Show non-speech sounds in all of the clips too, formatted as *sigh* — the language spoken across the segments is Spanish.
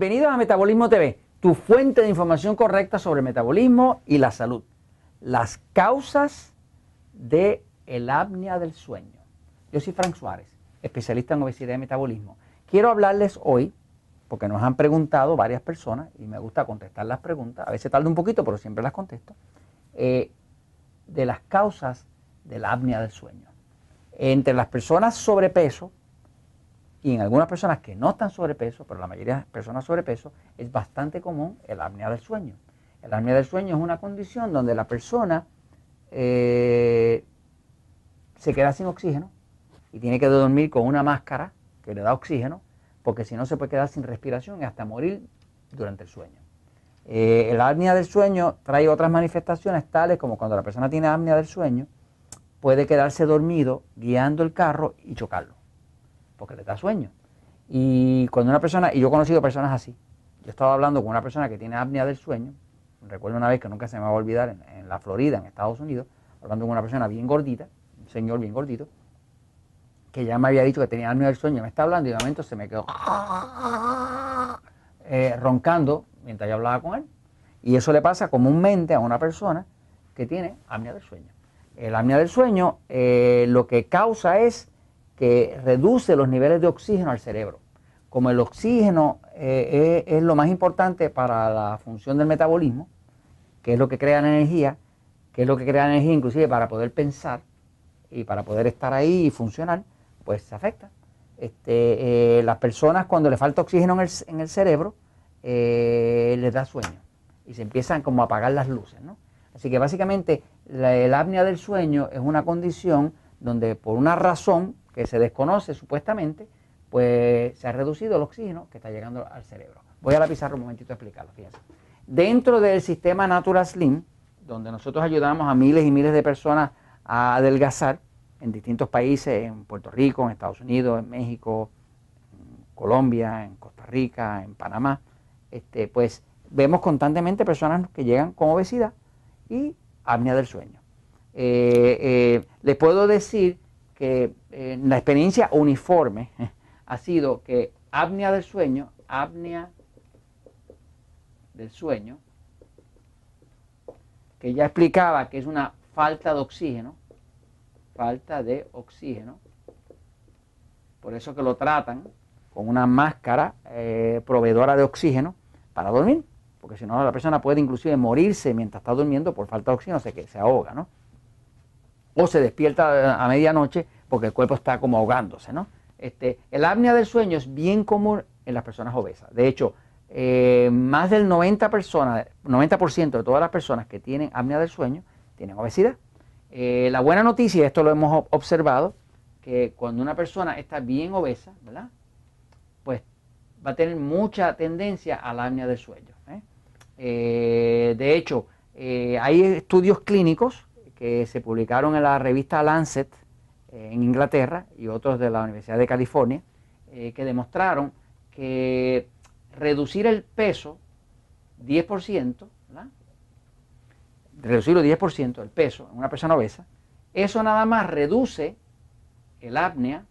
Bienvenidos a Metabolismo TV, tu fuente de información correcta sobre el metabolismo y la salud. Las causas de el apnea del sueño. Yo soy Frank Suárez, especialista en obesidad y metabolismo. Quiero hablarles hoy, porque nos han preguntado varias personas y me gusta contestar las preguntas, a veces tarda un poquito, pero siempre las contesto, eh, de las causas de la apnea del sueño. Entre las personas sobrepeso, y en algunas personas que no están sobrepeso, pero la mayoría de personas sobrepeso, es bastante común el apnea del sueño. El apnea del sueño es una condición donde la persona eh, se queda sin oxígeno y tiene que dormir con una máscara que le da oxígeno, porque si no se puede quedar sin respiración y hasta morir durante el sueño. Eh, el apnea del sueño trae otras manifestaciones tales como cuando la persona tiene apnea del sueño, puede quedarse dormido guiando el carro y chocarlo porque le da sueño. Y cuando una persona, y yo he conocido personas así, yo estaba hablando con una persona que tiene apnea del sueño, recuerdo una vez que nunca se me va a olvidar en, la Florida, en Estados Unidos, hablando con una persona bien gordita, un señor bien gordito, que ya me había dicho que tenía apnea del sueño, me está hablando y de momento se me quedó eh, roncando mientras yo hablaba con él. Y eso le pasa comúnmente a una persona que tiene apnea del sueño. El apnea del sueño eh, lo que causa es que reduce los niveles de oxígeno al cerebro. Como el oxígeno eh, es, lo más importante para la función del metabolismo, que es lo que crea la energía, que es lo que crea la energía inclusive para poder pensar y para poder estar ahí y funcionar, pues se afecta. Este, eh, las personas cuando le falta oxígeno en el, cerebro, eh, les da sueño y se empiezan como a apagar las luces. Así que básicamente la, el apnea del sueño es una condición donde por una razón que se desconoce supuestamente, pues se ha reducido el oxígeno que está llegando al cerebro. Voy a la pizarra un momentito a explicarlo, fíjense. Dentro del sistema Natural Slim, donde nosotros ayudamos a miles y miles de personas a adelgazar en distintos países, en Puerto Rico, en Estados Unidos, en México, en Colombia, en Costa Rica, en Panamá, este, pues vemos constantemente personas que llegan con obesidad y apnea del sueño. Eh, eh, les puedo decir que eh, la experiencia uniforme ha sido que apnea del sueño, apnea del sueño, que ya explicaba que es una falta de oxígeno, falta de oxígeno, por eso que lo tratan con una máscara eh, proveedora de oxígeno para dormir, porque si no la persona puede inclusive morirse mientras está durmiendo por falta de oxígeno, o que se ahoga, ¿no? O se despierta a medianoche porque el cuerpo está como ahogándose, ¿no? Este, el apnea del sueño es bien común en las personas obesas. De hecho, eh, más del 90%, personas, 90 de todas las personas que tienen apnea del sueño tienen obesidad. Eh, la buena noticia, esto lo hemos observado, que cuando una persona está bien obesa, ¿verdad? Pues va a tener mucha tendencia a la apnea del sueño. ¿eh? de hecho, hay estudios clínicos que se publicaron en la revista Lancet eh, en Inglaterra y otros de la Universidad de California, eh, que demostraron que reducir el peso 10%, ¿verdad? reducirlo 10%, el peso en una persona obesa, eso nada más reduce el apnea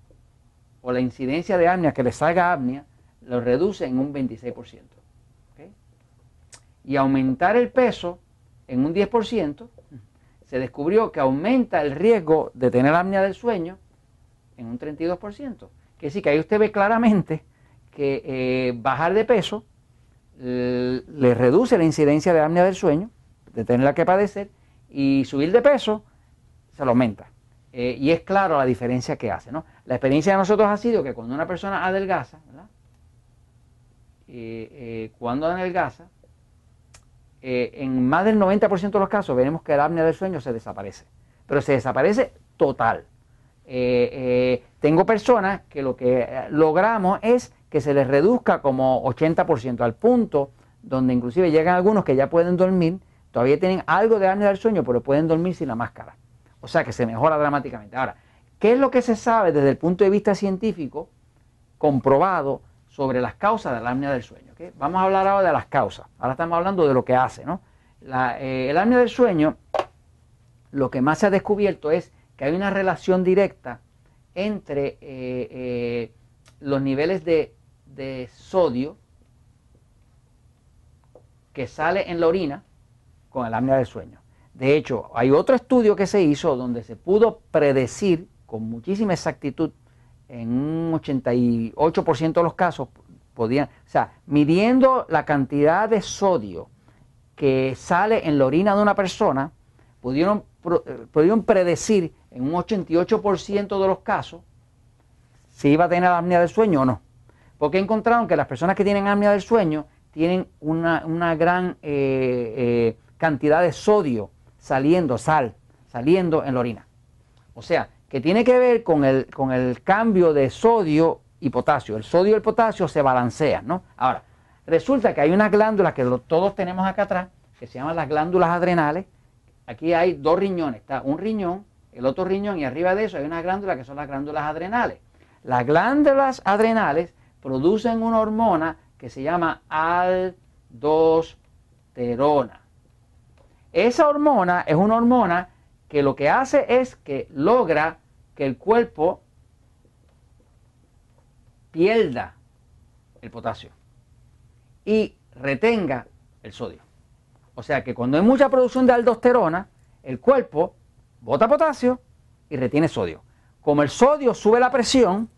o la incidencia de apnea que le salga apnea, lo reduce en un 26%. Y aumentar el peso en un 10% se descubrió que aumenta el riesgo de tener apnea del sueño en un 32%. Que decir que ahí usted ve claramente que eh, bajar de peso le reduce la incidencia de apnea del sueño, de tenerla que padecer, y subir de peso se lo aumenta. Eh, y es claro la diferencia que hace. ¿no? La experiencia de nosotros ha sido que cuando una persona adelgaza. Eh, cuando adelgaza, eh, en más del 90% de los casos veremos que el apnea del sueño se desaparece, pero se desaparece total. Eh, eh, tengo personas que lo que logramos es que se les reduzca como 80% al punto donde inclusive llegan algunos que ya pueden dormir, todavía tienen algo de apnea del sueño, pero pueden dormir sin la máscara. O sea que se mejora dramáticamente. Ahora, ¿qué es lo que se sabe desde el punto de vista científico comprobado sobre las causas de la apnea del sueño. Vamos a hablar ahora de las causas. Ahora estamos hablando de lo que hace. ¿no? Eh, el apnea del sueño, lo que más se ha descubierto es que hay una relación directa entre eh, eh, los niveles de, sodio que sale en la orina con el apnea del sueño. De hecho, hay otro estudio que se hizo donde se pudo predecir con muchísima exactitud, en un 88% de los casos, podían, o sea, midiendo la cantidad de sodio que sale en la orina de una persona, pudieron, eh, pudieron predecir en un 88% de los casos si iba a tener apnea del sueño o no. Porque encontraron que las personas que tienen apnea del sueño tienen una, gran eh, eh, cantidad de sodio saliendo, sal, saliendo en la orina. O sea, que tiene que ver con el, con el cambio de sodio y potasio. El sodio y el potasio se balancean, ¿no? Ahora, resulta que hay unas glándulas que todos tenemos acá atrás, que se llaman las glándulas adrenales. Aquí hay dos riñones, está un riñón, el otro riñón y arriba de eso hay unas glándulas que son las glándulas adrenales. Las glándulas adrenales producen una hormona que se llama aldosterona. Esa hormona es una hormona que lo que hace es que logra que el cuerpo pierda el potasio y retenga el sodio. O sea que cuando hay mucha producción de aldosterona, el cuerpo bota potasio y retiene sodio. Como el sodio sube la presión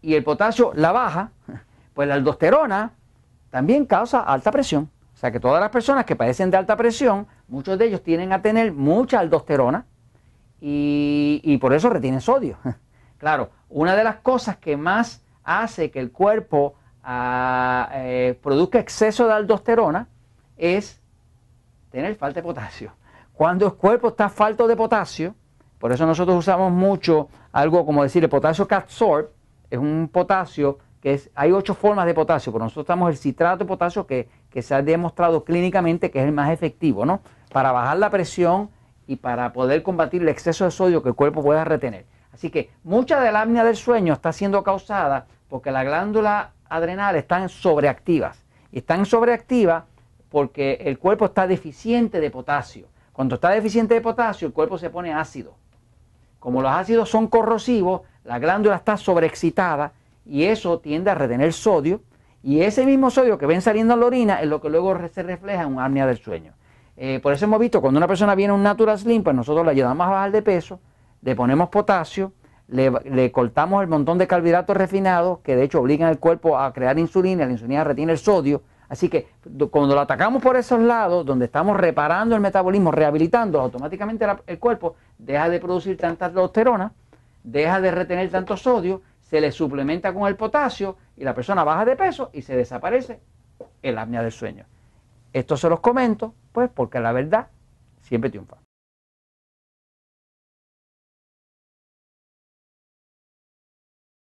y el potasio la baja, pues la aldosterona también causa alta presión. O sea que todas las personas que padecen de alta presión, muchos de ellos tienen a tener mucha aldosterona y, por eso retienen sodio. *laughs* Claro, una de las cosas que más hace que el cuerpo ah, eh, produzca exceso de aldosterona es tener falta de potasio. Cuando el cuerpo está falto de potasio, por eso nosotros usamos mucho algo como decir el potasio Catsorb, es un potasio que hay ocho formas de potasio, pero nosotros estamos el citrato de potasio que, se ha demostrado clínicamente que es el más efectivo, ¿no? Para bajar la presión y para poder combatir el exceso de sodio que el cuerpo pueda retener. Así que mucha de la apnea del sueño está siendo causada porque las glándulas adrenales están sobreactivas. Y están sobreactivas porque el cuerpo está deficiente de potasio. Cuando está deficiente de potasio, el cuerpo se pone ácido. Como los ácidos son corrosivos, la glándula está sobreexcitada y eso tiende a retener sodio y ese mismo sodio que ven saliendo en la orina es lo que luego se refleja en un apnea del sueño. Eh, por eso hemos visto cuando una persona viene a un Natural Slim, pues nosotros le ayudamos a bajar de peso, le ponemos potasio, le, cortamos el montón de carbohidratos refinados que de hecho obligan al cuerpo a crear insulina, la insulina retiene el sodio. Así que cuando lo atacamos por esos lados, donde estamos reparando el metabolismo, rehabilitando, automáticamente el cuerpo deja de producir tanta aldosterona, deja de retener tanto sodio se le suplementa con el potasio y la persona baja de peso y se desaparece el apnea del sueño. Esto se los comento, pues porque la verdad siempre triunfa.